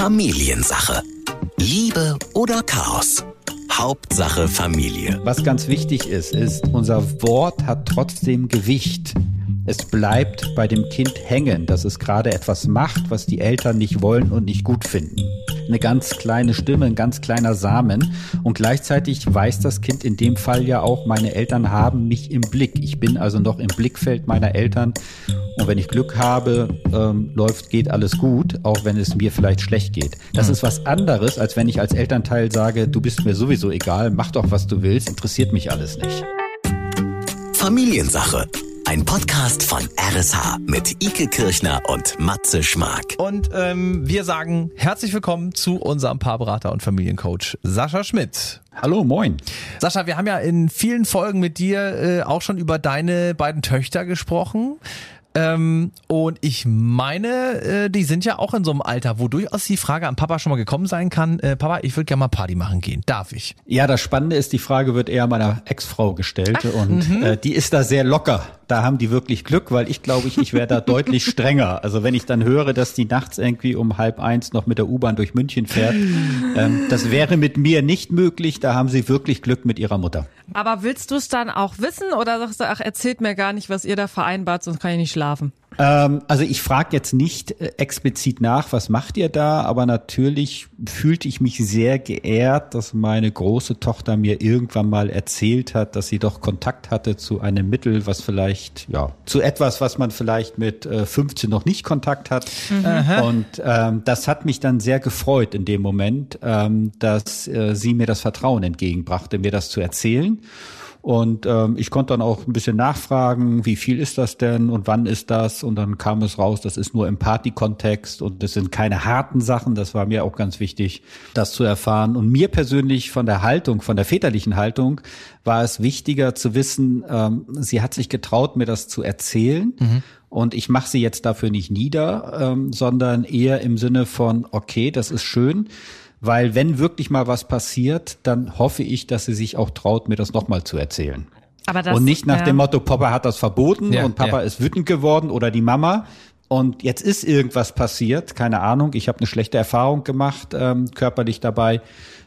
Familiensache. Liebe oder Chaos? Hauptsache Familie. Was ganz wichtig ist, ist, unser Wort hat trotzdem Gewicht. Es bleibt bei dem Kind hängen, dass es gerade etwas macht, was die Eltern nicht wollen und nicht gut finden. Eine ganz kleine Stimme, ein ganz kleiner Samen. Und gleichzeitig weiß das Kind in dem Fall ja auch, meine Eltern haben mich im Blick. Ich bin also noch im Blickfeld meiner Eltern. Und wenn ich Glück habe, ähm, läuft, geht alles gut, auch wenn es mir vielleicht schlecht geht. Das ist was anderes, als wenn ich als Elternteil sage, du bist mir sowieso egal, mach doch, was du willst, interessiert mich alles nicht. Familiensache. Ein Podcast von RSH mit Ike Kirchner und Matze Schmark. Und ähm, wir sagen herzlich willkommen zu unserem Paarberater und Familiencoach Sascha Schmidt. Hallo, moin. Sascha, wir haben ja in vielen Folgen mit dir äh, auch schon über deine beiden Töchter gesprochen. Ähm, und ich meine, äh, die sind ja auch in so einem Alter, wo durchaus die Frage an Papa schon mal gekommen sein kann, äh, Papa, ich würde gerne mal Party machen gehen. Darf ich? Ja, das Spannende ist, die Frage wird eher meiner Ex-Frau gestellt Ach, und mhm. äh, die ist da sehr locker da haben die wirklich Glück, weil ich glaube, ich, ich wäre da deutlich strenger. Also wenn ich dann höre, dass die nachts irgendwie um halb eins noch mit der U-Bahn durch München fährt, ähm, das wäre mit mir nicht möglich. Da haben sie wirklich Glück mit ihrer Mutter. Aber willst du es dann auch wissen oder sagst du, ach, erzählt mir gar nicht, was ihr da vereinbart, sonst kann ich nicht schlafen? Ähm, also ich frage jetzt nicht äh, explizit nach, was macht ihr da, aber natürlich fühlte ich mich sehr geehrt, dass meine große Tochter mir irgendwann mal erzählt hat, dass sie doch Kontakt hatte zu einem Mittel, was vielleicht, ja, zu etwas, was man vielleicht mit äh, 15 noch nicht Kontakt hat. Mhm. Und ähm, das hat mich dann sehr gefreut in dem Moment, ähm, dass äh, sie mir das Vertrauen entgegenbrachte, mir das zu erzählen. Und ähm, ich konnte dann auch ein bisschen nachfragen, wie viel ist das denn und wann ist das? Und dann kam es raus, das ist nur im Party-Kontext und das sind keine harten Sachen. Das war mir auch ganz wichtig, das zu erfahren. Und mir persönlich von der Haltung, von der väterlichen Haltung, war es wichtiger zu wissen, ähm, sie hat sich getraut, mir das zu erzählen. Mhm. Und ich mache sie jetzt dafür nicht nieder, ähm, sondern eher im Sinne von, okay, das ist schön weil wenn wirklich mal was passiert, dann hoffe ich, dass sie sich auch traut, mir das nochmal zu erzählen. Aber das, und nicht nach ja. dem Motto, Papa hat das verboten ja, und Papa ja. ist wütend geworden oder die Mama. Und jetzt ist irgendwas passiert, keine Ahnung. Ich habe eine schlechte Erfahrung gemacht, ähm, körperlich dabei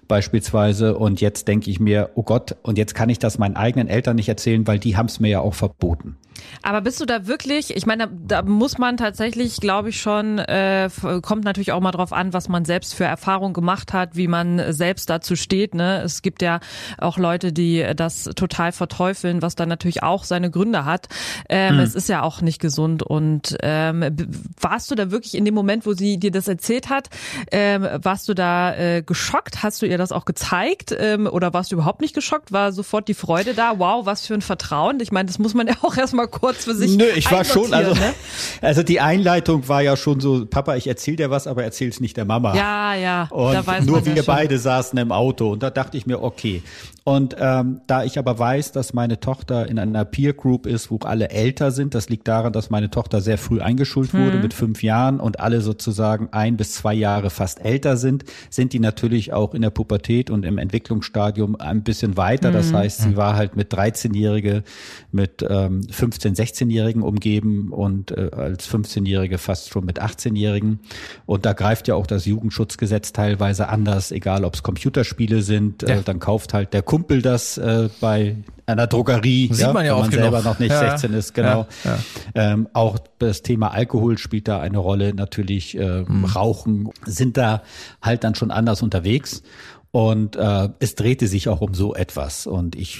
beispielsweise. Und jetzt denke ich mir, oh Gott, und jetzt kann ich das meinen eigenen Eltern nicht erzählen, weil die haben es mir ja auch verboten. Aber bist du da wirklich, ich meine, da, da muss man tatsächlich, glaube ich schon, äh, kommt natürlich auch mal drauf an, was man selbst für Erfahrungen gemacht hat, wie man selbst dazu steht. Ne? Es gibt ja auch Leute, die das total verteufeln, was dann natürlich auch seine Gründe hat. Ähm, mhm. Es ist ja auch nicht gesund. Und ähm, warst du da wirklich in dem Moment, wo sie dir das erzählt hat, ähm, warst du da äh, geschockt? Hast du ihr das auch gezeigt? Ähm, oder warst du überhaupt nicht geschockt? War sofort die Freude da? Wow, was für ein Vertrauen. Ich meine, das muss man ja auch erstmal kurz für sich Nö, ich war schon, also, ne? also die Einleitung war ja schon so, Papa, ich erzähl dir was, aber erzähl's nicht der Mama. Ja, ja. Und da weiß nur wir ja beide saßen im Auto und da dachte ich mir, okay. Und ähm, da ich aber weiß, dass meine Tochter in einer Peer Group ist, wo alle älter sind, das liegt daran, dass meine Tochter sehr früh eingeschult wurde hm. mit fünf Jahren und alle sozusagen ein bis zwei Jahre fast älter sind, sind die natürlich auch in der Pubertät und im Entwicklungsstadium ein bisschen weiter. Das hm. heißt, sie war halt mit 13-Jährige, mit ähm, 15, 16-Jährigen umgeben und äh, als 15-Jährige fast schon mit 18-Jährigen. Und da greift ja auch das Jugendschutzgesetz teilweise anders, egal ob es Computerspiele sind, ja. äh, dann kauft halt der Kumpel das äh, bei einer Drogerie, Sieht ja, man ja wenn man selber noch, noch nicht ja, 16 ist, genau. Ja, ähm, auch das Thema Alkohol spielt da eine Rolle. Natürlich äh, mhm. Rauchen sind da halt dann schon anders unterwegs. Und äh, es drehte sich auch um so etwas. Und ich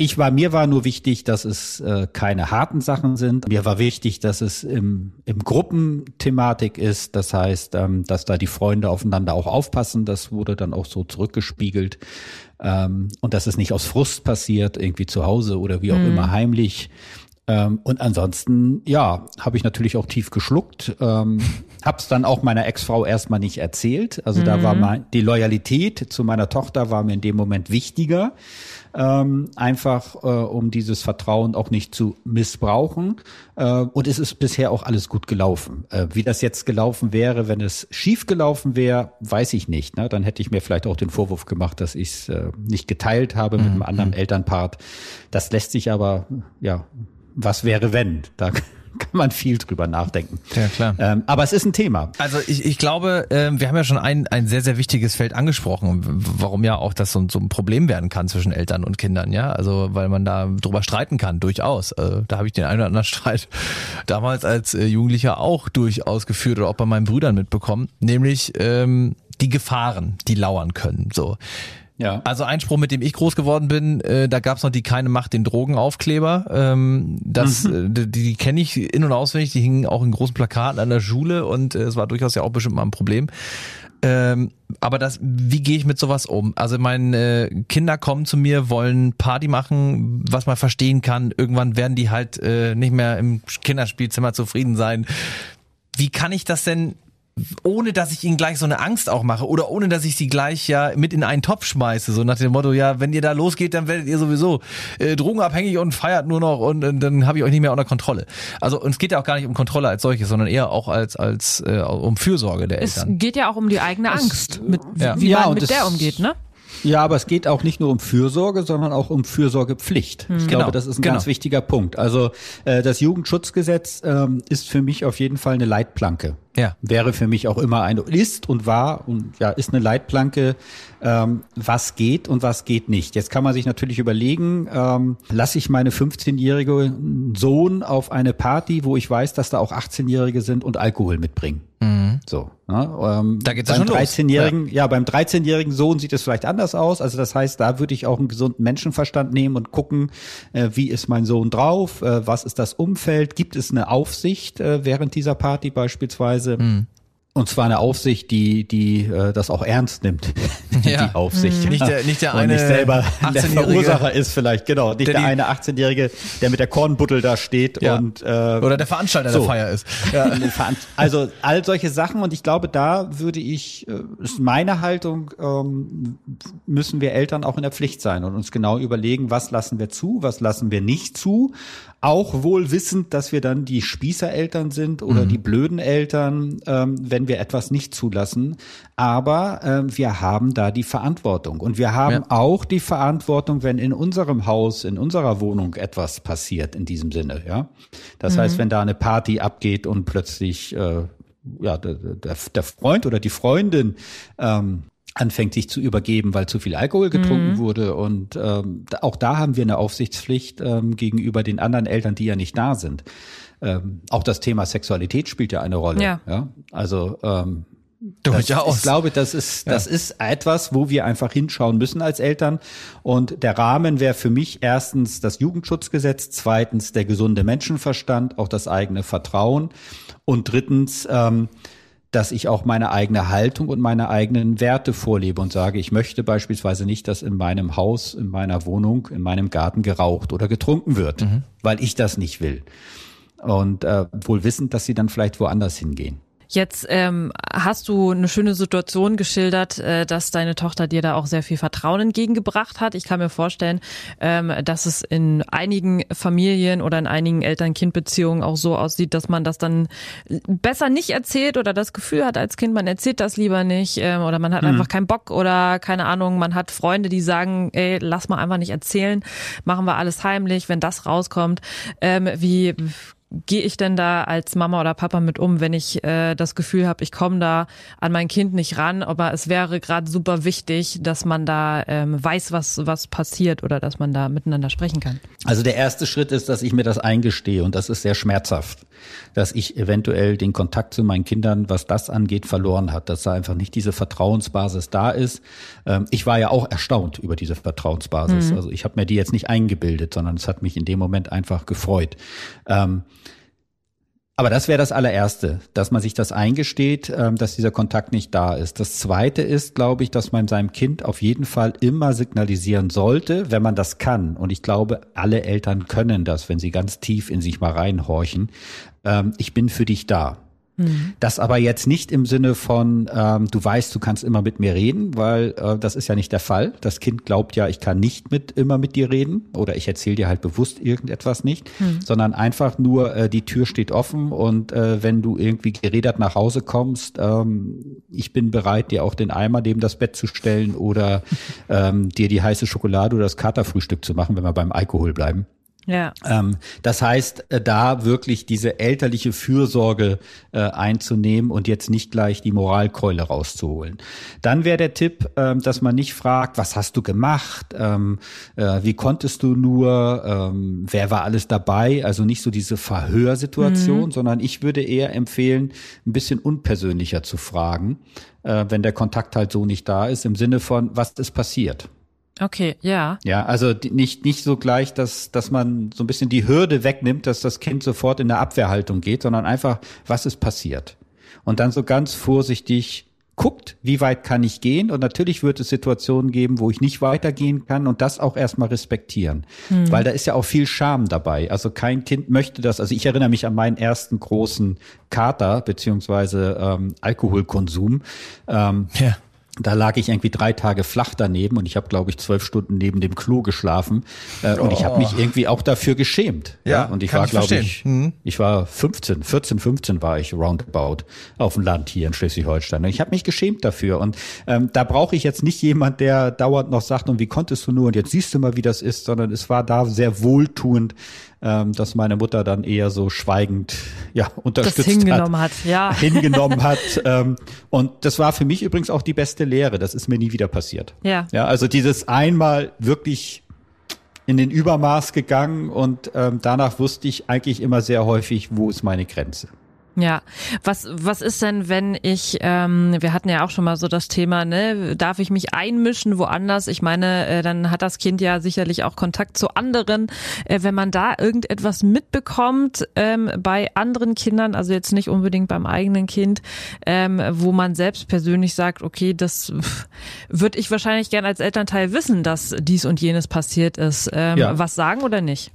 ich war, mir war nur wichtig, dass es äh, keine harten Sachen sind. Mir war wichtig, dass es im, im Gruppenthematik ist. Das heißt, ähm, dass da die Freunde aufeinander auch aufpassen. Das wurde dann auch so zurückgespiegelt. Ähm, und dass es nicht aus Frust passiert, irgendwie zu Hause oder wie auch mhm. immer heimlich. Ähm, und ansonsten, ja, habe ich natürlich auch tief geschluckt. Ähm, hab's dann auch meiner Ex-Frau erstmal nicht erzählt. Also mhm. da war mhm. mein, die Loyalität zu meiner Tochter war mir in dem Moment wichtiger ähm, einfach äh, um dieses Vertrauen auch nicht zu missbrauchen. Äh, und es ist bisher auch alles gut gelaufen. Äh, wie das jetzt gelaufen wäre, wenn es schief gelaufen wäre, weiß ich nicht. Ne? Dann hätte ich mir vielleicht auch den Vorwurf gemacht, dass ich es äh, nicht geteilt habe mit einem mhm. anderen Elternpart. Das lässt sich aber, ja, was wäre wenn? Da kann man viel drüber nachdenken. Ja, klar. Ähm, aber es ist ein Thema. Also ich, ich glaube, ähm, wir haben ja schon ein, ein sehr, sehr wichtiges Feld angesprochen, warum ja auch das so, so ein Problem werden kann zwischen Eltern und Kindern, ja. Also weil man da drüber streiten kann, durchaus. Also, da habe ich den einen oder anderen Streit damals als äh, Jugendlicher auch durchaus geführt oder auch bei meinen Brüdern mitbekommen, nämlich ähm, die Gefahren, die lauern können. So. Ja. Also ein Spruch, mit dem ich groß geworden bin, äh, da gab's noch die keine Macht den Drogenaufkleber. Ähm, das, äh, die, die kenne ich in und auswendig. Die hingen auch in großen Plakaten an der Schule und äh, es war durchaus ja auch bestimmt mal ein Problem. Ähm, aber das, wie gehe ich mit sowas um? Also meine äh, Kinder kommen zu mir, wollen Party machen, was man verstehen kann. Irgendwann werden die halt äh, nicht mehr im Kinderspielzimmer zufrieden sein. Wie kann ich das denn ohne dass ich ihnen gleich so eine Angst auch mache oder ohne dass ich sie gleich ja mit in einen Topf schmeiße, so nach dem Motto, ja, wenn ihr da losgeht, dann werdet ihr sowieso äh, drogenabhängig und feiert nur noch und, und dann habe ich euch nicht mehr unter Kontrolle. Also und es geht ja auch gar nicht um Kontrolle als solches, sondern eher auch als als äh, um Fürsorge der Es Eltern. geht ja auch um die eigene Angst, mit, Ja. wie Ja, man mit es- der umgeht, ne? Ja, aber es geht auch nicht nur um Fürsorge, sondern auch um Fürsorgepflicht. Ich Genau, glaube, das ist ein genau. ganz wichtiger Punkt. Also äh, das Jugendschutzgesetz ähm, ist für mich auf jeden Fall eine Leitplanke. Ja. Wäre für mich auch immer eine, ist und war und ja, ist eine Leitplanke, ähm, was geht und was geht nicht. Jetzt kann man sich natürlich überlegen, ähm, lasse ich meine 15-jährige Sohn auf eine Party, wo ich weiß, dass da auch 18-Jährige sind und Alkohol mitbringen. So. Ne? Ähm, Mhm. Da geht's ja beim schon los. 13-jährigen, ja. beim 13-jährigen Sohn sieht es vielleicht anders aus. Also das heißt, da würde ich auch einen gesunden Menschenverstand nehmen und gucken, äh, wie ist mein Sohn drauf, äh, was ist das Umfeld, gibt es eine Aufsicht äh, während dieser Party beispielsweise? Mhm. Und zwar eine Aufsicht, die, die äh, das auch ernst nimmt, Ja. die Aufsicht. Nicht der- nicht der Und eine nicht selber der 18-Jährige, Verursacher ist vielleicht, genau. Nicht der der, eine 18-Jährige, der mit der Kornbuddel da steht Ja. und äh, Oder der Veranstalter so. der Feier ist. ja. Also all solche Sachen und ich glaube, da würde ich, äh, ist meine Haltung, ähm, müssen wir Eltern auch in der Pflicht sein und uns genau überlegen, was lassen wir zu, was lassen wir nicht zu. Auch wohl wissend, dass wir dann die Spießereltern sind oder die blöden Eltern, ähm, wenn wir etwas nicht zulassen. Aber ähm, wir haben da die Verantwortung und wir haben Ja. auch die Verantwortung, wenn in unserem Haus, in unserer Wohnung etwas passiert in diesem Sinne, ja. Das heißt, wenn da eine Party abgeht und plötzlich äh, ja der, der, der Freund oder die Freundin ähm, anfängt sich zu übergeben, weil zu viel Alkohol getrunken wurde und ähm, auch da haben wir eine Aufsichtspflicht ähm, gegenüber den anderen Eltern, die ja nicht da sind. Ähm, auch das Thema Sexualität spielt ja eine Rolle. Ja. ja? Also ähm, das, Durchaus. ich glaube, das ist, das ist etwas, wo wir einfach hinschauen müssen als Eltern. Und der Rahmen wäre für mich erstens das Jugendschutzgesetz, zweitens der gesunde Menschenverstand, auch das eigene Vertrauen und drittens, ähm, dass ich auch meine eigene Haltung und meine eigenen Werte vorlebe und sage, ich möchte beispielsweise nicht, dass in meinem Haus, in meiner Wohnung, in meinem Garten geraucht oder getrunken wird, weil ich das nicht will. Und äh, wohl wissend, dass sie dann vielleicht woanders hingehen. Jetzt ähm, hast du eine schöne Situation geschildert, äh, dass deine Tochter dir da auch sehr viel Vertrauen entgegengebracht hat. Ich kann mir vorstellen, ähm, dass es in einigen Familien oder in einigen Eltern-Kind-Beziehungen auch so aussieht, dass man das dann besser nicht erzählt oder das Gefühl hat als Kind, man erzählt das lieber nicht ähm, oder man hat einfach keinen Bock oder keine Ahnung, man hat Freunde, die sagen, ey, lass mal einfach nicht erzählen, machen wir alles heimlich, wenn das rauskommt. Ähm, wie gehe ich denn da als Mama oder Papa mit um, wenn ich äh, das Gefühl habe, ich komme da an mein Kind nicht ran, aber es wäre gerade super wichtig, dass man da ähm, weiß, was was passiert oder dass man da miteinander sprechen kann. Also der erste Schritt ist, dass ich mir das eingestehe und das ist sehr schmerzhaft, dass ich eventuell den Kontakt zu meinen Kindern, was das angeht, verloren hat, dass da einfach nicht diese Vertrauensbasis da ist. Ähm, ich war ja auch erstaunt über diese Vertrauensbasis. Also ich habe mir die jetzt nicht eingebildet, sondern es hat mich in dem Moment einfach gefreut. Ähm, aber das wäre das allererste, dass man sich das eingesteht, ähm, dass dieser Kontakt nicht da ist. Das zweite ist, glaube ich, dass man seinem Kind auf jeden Fall immer signalisieren sollte, wenn man das kann. Und ich glaube, alle Eltern können das, wenn sie ganz tief in sich mal reinhorchen. Ähm, ich bin für dich da. Das aber jetzt nicht im Sinne von, ähm, du weißt, du kannst immer mit mir reden, weil äh, das ist ja nicht der Fall. Das Kind glaubt ja, ich kann nicht mit immer mit dir reden oder ich erzähle dir halt bewusst irgendetwas nicht, sondern einfach nur, äh, die Tür steht offen und äh, wenn du irgendwie geredert nach Hause kommst, ähm, ich bin bereit, dir auch den Eimer neben das Bett zu stellen oder ähm, dir die heiße Schokolade oder das Katerfrühstück zu machen, wenn wir beim Alkohol bleiben. Ja. Ähm, das heißt, äh, da wirklich diese elterliche Fürsorge äh, einzunehmen und jetzt nicht gleich die Moralkeule rauszuholen. Dann wäre der Tipp, ähm, dass man nicht fragt, was hast du gemacht, ähm, äh, wie konntest du nur, ähm, wer war alles dabei, also nicht so diese Verhörsituation, mhm. sondern ich würde eher empfehlen, ein bisschen unpersönlicher zu fragen, äh, wenn der Kontakt halt so nicht da ist, im Sinne von, was ist passiert. Okay, ja. Ja, also nicht, nicht so gleich, dass, dass man so ein bisschen die Hürde wegnimmt, dass das Kind sofort in der Abwehrhaltung geht, sondern einfach, was ist passiert? Und dann so ganz vorsichtig guckt, wie weit kann ich gehen? Und natürlich wird es Situationen geben, wo ich nicht weitergehen kann und das auch erstmal respektieren. Hm. Weil da ist ja auch viel Scham dabei. Also kein Kind möchte das. Also ich erinnere mich an meinen ersten großen Kater beziehungsweise ähm, Alkoholkonsum. Ähm, ja da lag ich irgendwie drei Tage flach daneben und ich habe, glaube ich, zwölf Stunden neben dem Klo geschlafen. Äh, oh. Und ich habe mich irgendwie auch dafür geschämt. Ja, ja? und ich war, glaube ich, mhm. ich war 15, 14, 15 war ich roundabout auf dem Land hier in Schleswig-Holstein. Und ich habe mich geschämt dafür. Und ähm, da brauche ich jetzt nicht jemand, der dauernd noch sagt, und wie konntest du nur und jetzt siehst du mal, wie das ist, sondern es war da sehr wohltuend, ähm, dass meine Mutter dann eher so schweigend ja unterstützt das hingenommen hat, hat ja. hingenommen hat ähm, und das war für mich übrigens auch die beste Lehre. Das ist mir nie wieder passiert. Ja. Ja also dieses einmal wirklich in den Übermaß gegangen und ähm, danach wusste ich eigentlich immer sehr häufig wo ist meine Grenze ja, was was ist denn, wenn ich, ähm, wir hatten ja auch schon mal so das Thema, ne, darf ich mich einmischen woanders? Ich meine, äh, dann hat das Kind ja sicherlich auch Kontakt zu anderen. Äh, wenn man da irgendetwas mitbekommt ähm, bei anderen Kindern, also jetzt nicht unbedingt beim eigenen Kind, ähm, wo man selbst persönlich sagt, okay, das würde ich wahrscheinlich gern als Elternteil wissen, dass dies und jenes passiert ist. Ähm, ja. Was sagen oder nicht?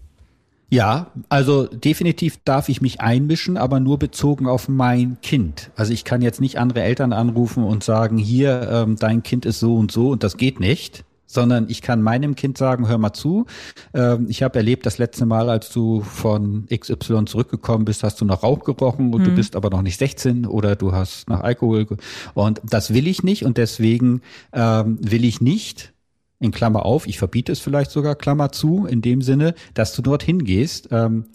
Ja, also definitiv darf ich mich einmischen, aber nur bezogen auf mein Kind. Also ich kann jetzt nicht andere Eltern anrufen und sagen, hier, ähm, dein Kind ist so und so und das geht nicht sondern ich kann meinem Kind sagen, hör mal zu, ähm, ich habe erlebt, das letzte Mal, als du von XY zurückgekommen bist, hast du nach Rauch gerochen und mhm. du bist aber noch nicht 16 oder du hast nach Alkohol und das will ich nicht und deswegen ähm, will ich nicht in Klammer auf, ich verbiete es vielleicht sogar, Klammer zu, in dem Sinne, dass du dorthin gehst. Ähm,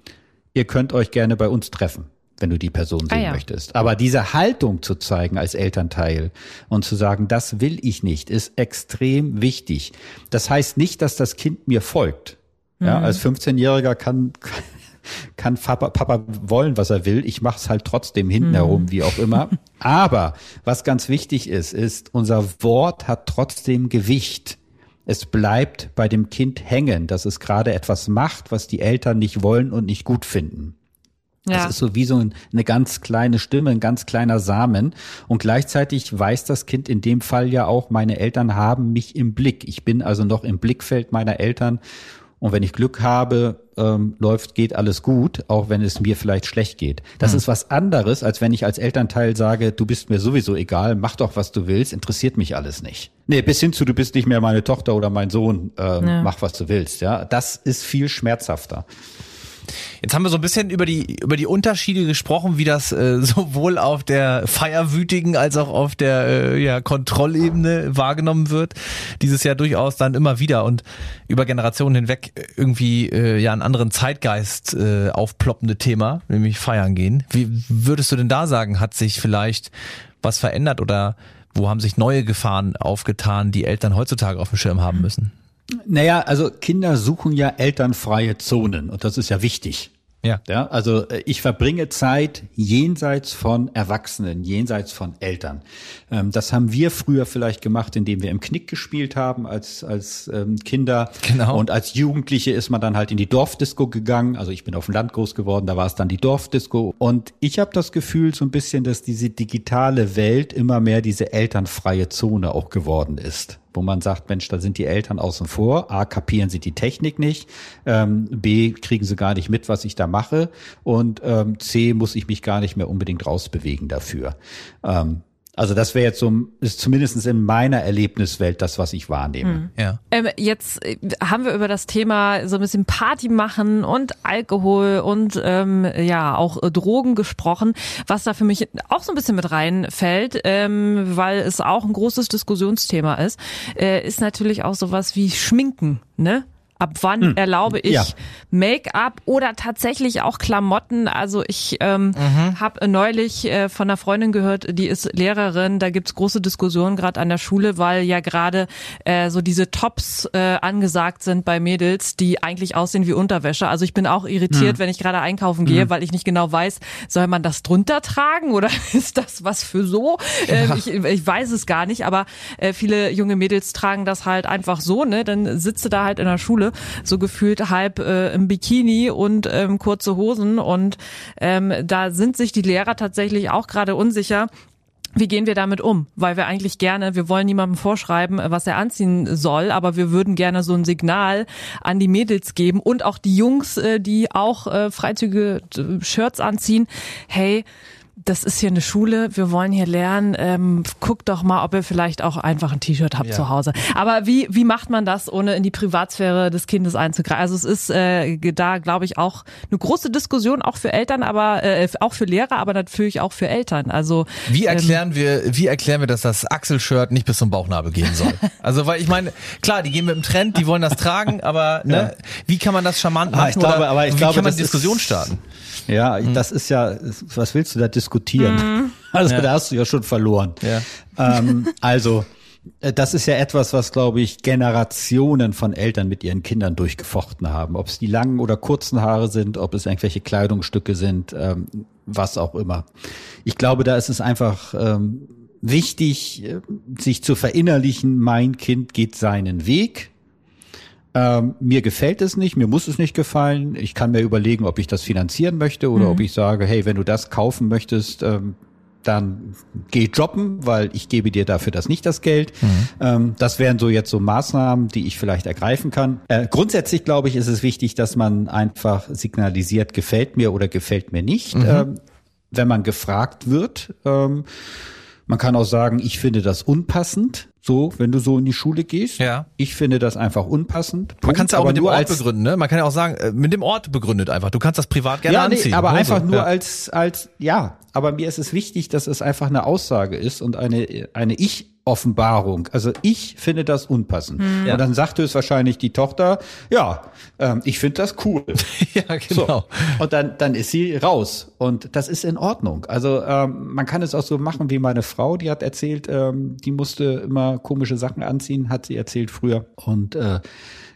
ihr könnt euch gerne bei uns treffen, wenn du die Person ah sehen ah, ja. möchtest. Aber diese Haltung zu zeigen als Elternteil und zu sagen, das will ich nicht, ist extrem wichtig. Das heißt nicht, dass das Kind mir folgt. Ja, mhm. als 15-Jähriger kann, kann Papa, Papa wollen, was er will. Ich mache es halt trotzdem hinten mhm. herum, wie auch immer. Aber was ganz wichtig ist, ist, unser Wort hat trotzdem Gewicht es bleibt bei dem Kind hängen, dass es gerade etwas macht, was die Eltern nicht wollen und nicht gut finden. Ja. Das ist so wie so eine ganz kleine Stimme, ein ganz kleiner Samen. Und gleichzeitig weiß das Kind in dem Fall ja auch, meine Eltern haben mich im Blick. Ich bin also noch im Blickfeld meiner Eltern und wenn ich Glück habe, ähm, läuft, geht alles gut, auch wenn es mir vielleicht schlecht geht. Das mhm. ist was anderes, als wenn ich als Elternteil sage, du bist mir sowieso egal, mach doch, was du willst, interessiert mich alles nicht. Nee, bis hin zu, du bist nicht mehr meine Tochter oder mein Sohn, ähm, ja. mach, was du willst. Ja, das ist viel schmerzhafter. Jetzt haben wir so ein bisschen über die über die Unterschiede gesprochen, wie das äh, sowohl auf der feierwütigen als auch auf der äh, ja, Kontrollebene wahrgenommen wird. Dieses Jahr durchaus dann immer wieder und über Generationen hinweg irgendwie äh, ja einen anderen Zeitgeist äh, aufploppende Thema, nämlich feiern gehen. Wie würdest du denn da sagen, hat sich vielleicht was verändert oder wo haben sich neue Gefahren aufgetan, die Eltern heutzutage auf dem Schirm haben müssen? Naja, also Kinder suchen ja elternfreie Zonen und das ist ja wichtig. Ja. ja. Also äh, ich verbringe Zeit jenseits von Erwachsenen, jenseits von Eltern. Ähm, das haben wir früher vielleicht gemacht, indem wir im Knick gespielt haben als, als ähm, Kinder. Genau. Und als Jugendliche ist man dann halt in die Dorfdisco gegangen. Also ich bin auf dem Land groß geworden, da war es dann die Dorfdisco. Und ich habe das Gefühl so ein bisschen, dass diese digitale Welt immer mehr diese elternfreie Zone auch geworden ist wo man sagt, Mensch, da sind die Eltern außen vor. A, kapieren sie die Technik nicht. Ähm, B, kriegen sie gar nicht mit, was ich da mache. Und ähm, C, muss ich mich gar nicht mehr unbedingt rausbewegen dafür. Ähm, also das wäre jetzt so, ist zumindest in meiner Erlebniswelt das, was ich wahrnehme. Hm. Ja. Ähm, jetzt äh, haben wir über das Thema so ein bisschen Party machen und Alkohol und ähm, ja auch äh, Drogen gesprochen, was da für mich auch so ein bisschen mit reinfällt, ähm, weil es auch ein großes Diskussionsthema ist, äh, ist natürlich auch sowas wie Schminken, ne? Ab wann hm. erlaube ich ja. Make-up oder tatsächlich auch Klamotten? Also ich ähm, mhm. habe neulich äh, von einer Freundin gehört, die ist Lehrerin. Da gibt's große Diskussionen gerade an der Schule, weil ja gerade äh, so diese Tops äh, angesagt sind bei Mädels, die eigentlich aussehen wie Unterwäsche. Also ich bin auch irritiert, mhm. wenn ich gerade einkaufen gehe, mhm. weil ich nicht genau weiß, soll man das drunter tragen oder ist das was für so? Äh, ja. ich, ich weiß es gar nicht, aber äh, viele junge Mädels tragen das halt einfach so, ne? Dann sitze da halt in der Schule so gefühlt halb äh, im Bikini und ähm, kurze Hosen und ähm, da sind sich die Lehrer tatsächlich auch gerade unsicher, wie gehen wir damit um? Weil wir eigentlich gerne, wir wollen niemandem vorschreiben, was er anziehen soll, aber wir würden gerne so ein Signal an die Mädels geben und auch die Jungs, äh, die auch äh, freizügige Shirts anziehen. Hey, das ist hier eine Schule, wir wollen hier lernen, ähm, guckt doch mal, ob ihr vielleicht auch einfach ein T-Shirt habt ja. zu Hause. Aber wie, wie macht man das, ohne in die Privatsphäre des Kindes einzugreifen? Also es ist äh, da, glaube ich, auch eine große Diskussion, auch für Eltern, aber äh, auch für Lehrer, aber natürlich auch für Eltern. Also Wie ähm, erklären ähm, wir, wie erklären wir, dass das Axel-Shirt nicht bis zum Bauchnabel gehen soll? also weil ich meine, klar, die gehen mit dem Trend, die wollen das tragen, aber ne, wie kann man das charmant machen? Ah, ich glaube, aber ich wie glaube, kann man Diskussion starten? Ja, mhm. das ist ja, was willst du da diskutieren? Mhm. Also ja. da hast du ja schon verloren. Ja. Ähm, also äh, das ist ja etwas, was, glaube ich, Generationen von Eltern mit ihren Kindern durchgefochten haben. Ob es die langen oder kurzen Haare sind, ob es irgendwelche Kleidungsstücke sind, ähm, was auch immer. Ich glaube, da ist es einfach ähm, wichtig, äh, sich zu verinnerlichen, mein Kind geht seinen Weg ähm, mir gefällt es nicht, mir muss es nicht gefallen. Ich kann mir überlegen, ob ich das finanzieren möchte oder mhm. ob ich sage, hey, wenn du das kaufen möchtest, ähm, dann geh jobben, weil ich gebe dir dafür das nicht das Geld. Mhm. Ähm, das wären so jetzt so Maßnahmen, die ich vielleicht ergreifen kann. Äh, grundsätzlich glaube ich, ist es wichtig, dass man einfach signalisiert, gefällt mir oder gefällt mir nicht. Mhm. Ähm, wenn man gefragt wird, ähm, man kann auch sagen, ich finde das unpassend. So, wenn du so in die Schule gehst. Ja. Ich finde das einfach unpassend. Punkt. Man kann es ja auch mit dem Ort begründen, ne? Man kann ja auch sagen, äh, mit dem Ort begründet einfach. Du kannst das privat gerne ja, nee, anziehen. aber einfach nur ja. als, als, ja. Aber mir ist es wichtig, dass es einfach eine Aussage ist und eine, eine Ich Offenbarung. Also ich finde das unpassend. Hm. Und dann sagte es wahrscheinlich die Tochter, ja, ähm, ich finde das cool. ja, genau. So. Und dann, dann ist sie raus. Und das ist in Ordnung. Also ähm, man kann es auch so machen wie meine Frau, die hat erzählt, ähm, die musste immer komische Sachen anziehen, hat sie erzählt früher. Und äh,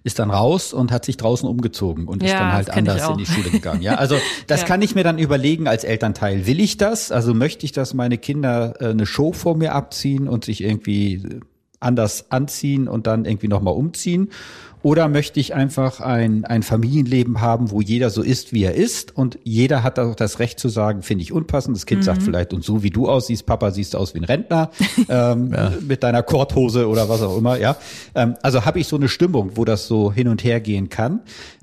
ist dann raus und hat sich draußen umgezogen und ja, ist dann halt anders in die Schule gegangen. Ja, also das ja. kann ich mir dann überlegen als Elternteil. Will ich das? Also möchte ich, dass meine Kinder äh, eine Show vor mir abziehen und sich irgendwie anders anziehen und dann irgendwie nochmal umziehen? Oder möchte ich einfach ein, ein Familienleben haben, wo jeder so ist, wie er ist und jeder hat auch das Recht zu sagen, finde ich unpassend. Das Kind mhm. sagt vielleicht, und so wie du aussiehst, Papa, siehst du aus wie ein Rentner ähm, ja. mit deiner Korthose oder was auch immer. Ja, ähm, Also habe ich so eine Stimmung, wo das so hin und her gehen kann.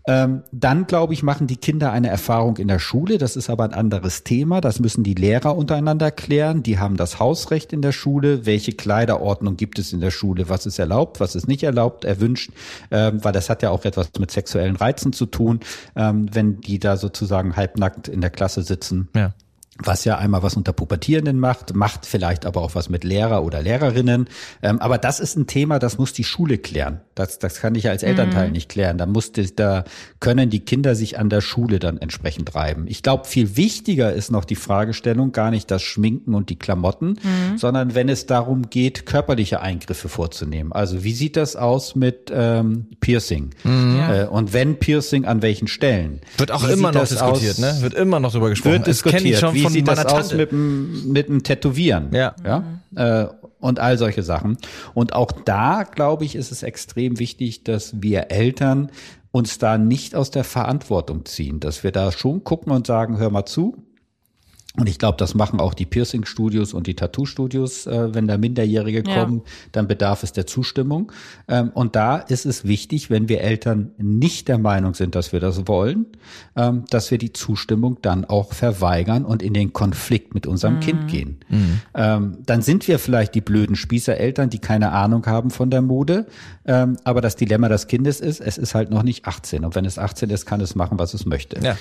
Ähm, dann, glaube ich, machen die Kinder eine Erfahrung in der Schule. Das ist aber ein anderes Thema. Das müssen die Lehrer untereinander klären. Die haben das Hausrecht in der Schule. Welche Kleiderordnung gibt es in der Schule? Was ist erlaubt? Was ist nicht erlaubt? Erwünscht? Ähm, weil das hat ja auch etwas mit sexuellen Reizen zu tun, ähm, wenn die da sozusagen halbnackt in der Klasse sitzen. Ja was ja einmal was unter Pubertierenden macht, macht vielleicht aber auch was mit Lehrer oder Lehrerinnen. Ähm, aber das ist ein Thema, das muss die Schule klären. Das, das kann ich als Elternteil mhm. nicht klären. Da muss da können die Kinder sich an der Schule dann entsprechend reiben. Ich glaube, viel wichtiger ist noch die Fragestellung, gar nicht das Schminken und die Klamotten, mhm. sondern wenn es darum geht, körperliche Eingriffe vorzunehmen. Also wie sieht das aus mit ähm, Piercing? Mhm. Äh, und wenn Piercing, an welchen Stellen? Wird auch wie immer noch diskutiert, aus? ne? Wird immer noch darüber gesprochen. Wird diskutiert. Wie sieht das Tante. aus mit dem, mit dem Tätowieren? Ja. ja? Äh, und all solche Sachen. Und auch da, glaube ich, ist es extrem wichtig, dass wir Eltern uns da nicht aus der Verantwortung ziehen, dass wir da schon gucken und sagen, hör mal zu, und ich glaube, das machen auch die Piercing-Studios und die Tattoo-Studios, äh, wenn da Minderjährige ja. kommen, dann bedarf es der Zustimmung. Ähm, und da ist es wichtig, wenn wir Eltern nicht der Meinung sind, dass wir das wollen, ähm, dass wir die Zustimmung dann auch verweigern und in den Konflikt mit unserem mhm. Kind gehen. Mhm. Ähm, dann sind wir vielleicht die blöden Spießereltern, die keine Ahnung haben von der Mode. Ähm, aber das Dilemma des Kindes ist, es ist halt noch nicht 18. Und wenn es 18 ist, kann es machen, was es möchte. Ja.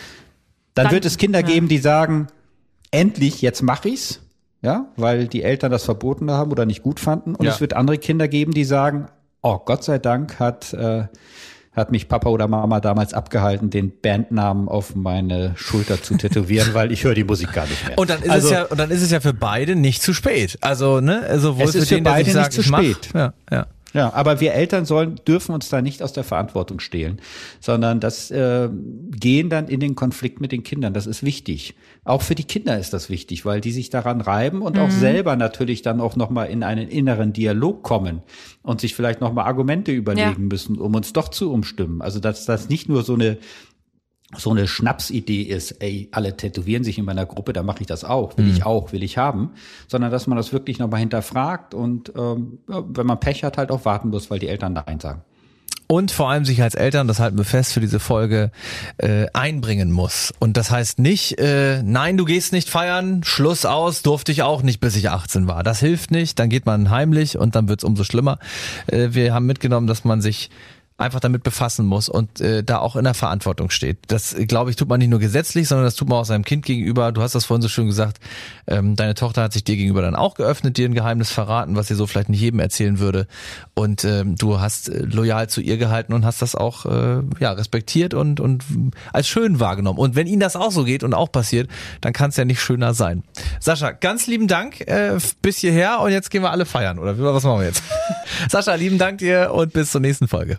Dann, dann wird es Kinder ja. geben, die sagen, endlich, jetzt mache ich's, ja, weil die Eltern das verboten haben oder nicht gut fanden. Und ja. es wird andere Kinder geben, die sagen, oh Gott sei Dank hat äh, hat mich Papa oder Mama damals abgehalten, den Bandnamen auf meine Schulter zu tätowieren, weil ich höre die Musik gar nicht mehr. Und dann ist also, es ja, und dann ist es ja für beide nicht zu spät. Also, ne, sowohl Es ist für für den, der beide sich nicht sagt, zu ich mach- spät. Ja, ja. Ja, aber wir Eltern sollen, dürfen uns da nicht aus der Verantwortung stehlen, sondern das äh, gehen dann in den Konflikt mit den Kindern. Das ist wichtig. Auch für die Kinder ist das wichtig, weil die sich daran reiben und auch selber natürlich dann auch nochmal in einen inneren Dialog kommen und sich vielleicht nochmal Argumente überlegen müssen, um uns doch zu umstimmen. Also dass das nicht nur so eine so eine Schnapsidee ist, ey, alle tätowieren sich in meiner Gruppe, da mache ich das auch, will ich auch, will ich haben, sondern dass man das wirklich nochmal hinterfragt und ähm, wenn man Pech hat, halt auch warten muss, weil die Eltern Nein sagen. Und vor allem sich als Eltern, das halten wir fest für diese Folge, äh, einbringen muss. Und das heißt nicht, äh, nein, du gehst nicht feiern, Schluss aus, durfte ich auch nicht, bis ich 18 war. Das hilft nicht, dann geht man heimlich und dann wird's umso schlimmer. Äh, wir haben mitgenommen, dass man sich einfach damit befassen muss und äh, da auch in der Verantwortung steht. Das, glaube ich, tut man nicht nur gesetzlich, sondern das tut man auch seinem Kind gegenüber. Du hast das vorhin so schön gesagt, ähm, deine Tochter hat sich dir gegenüber dann auch geöffnet, dir ein Geheimnis verraten, was sie so vielleicht nicht jedem erzählen würde. Und ähm, du hast äh, loyal zu ihr gehalten und hast das auch äh, ja, respektiert und, und als schön wahrgenommen. Und wenn ihnen das auch so geht und auch passiert, dann kann es ja nicht schöner sein. Sascha, ganz lieben Dank äh, bis hierher und jetzt gehen wir alle feiern, oder was machen wir jetzt? Sascha, lieben Dank dir und bis zur nächsten Folge.